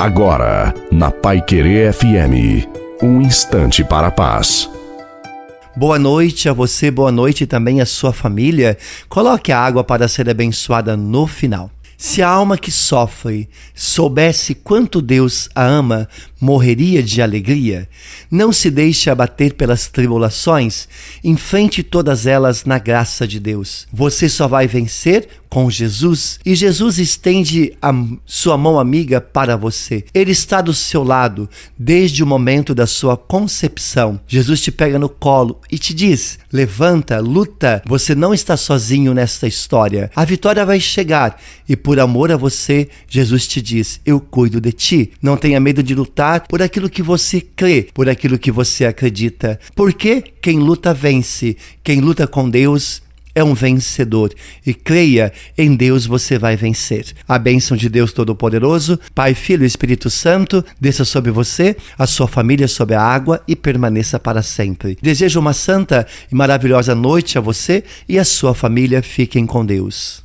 Agora, na Pai Querer FM, um instante para a paz. Boa noite a você, boa noite também à sua família. Coloque a água para ser abençoada no final. Se a alma que sofre soubesse quanto Deus a ama, morreria de alegria. Não se deixe abater pelas tribulações, enfrente todas elas na graça de Deus. Você só vai vencer com Jesus e Jesus estende a sua mão amiga para você. Ele está do seu lado desde o momento da sua concepção. Jesus te pega no colo e te diz: levanta, luta, você não está sozinho nesta história. A vitória vai chegar e por amor a você, Jesus te diz: eu cuido de ti. Não tenha medo de lutar por aquilo que você crê, por aquilo que você acredita. Porque quem luta vence. Quem luta com Deus é um vencedor e creia em Deus você vai vencer. A bênção de Deus Todo-Poderoso, Pai, Filho e Espírito Santo, desça sobre você, a sua família sobre a água e permaneça para sempre. Desejo uma santa e maravilhosa noite a você e a sua família. Fiquem com Deus.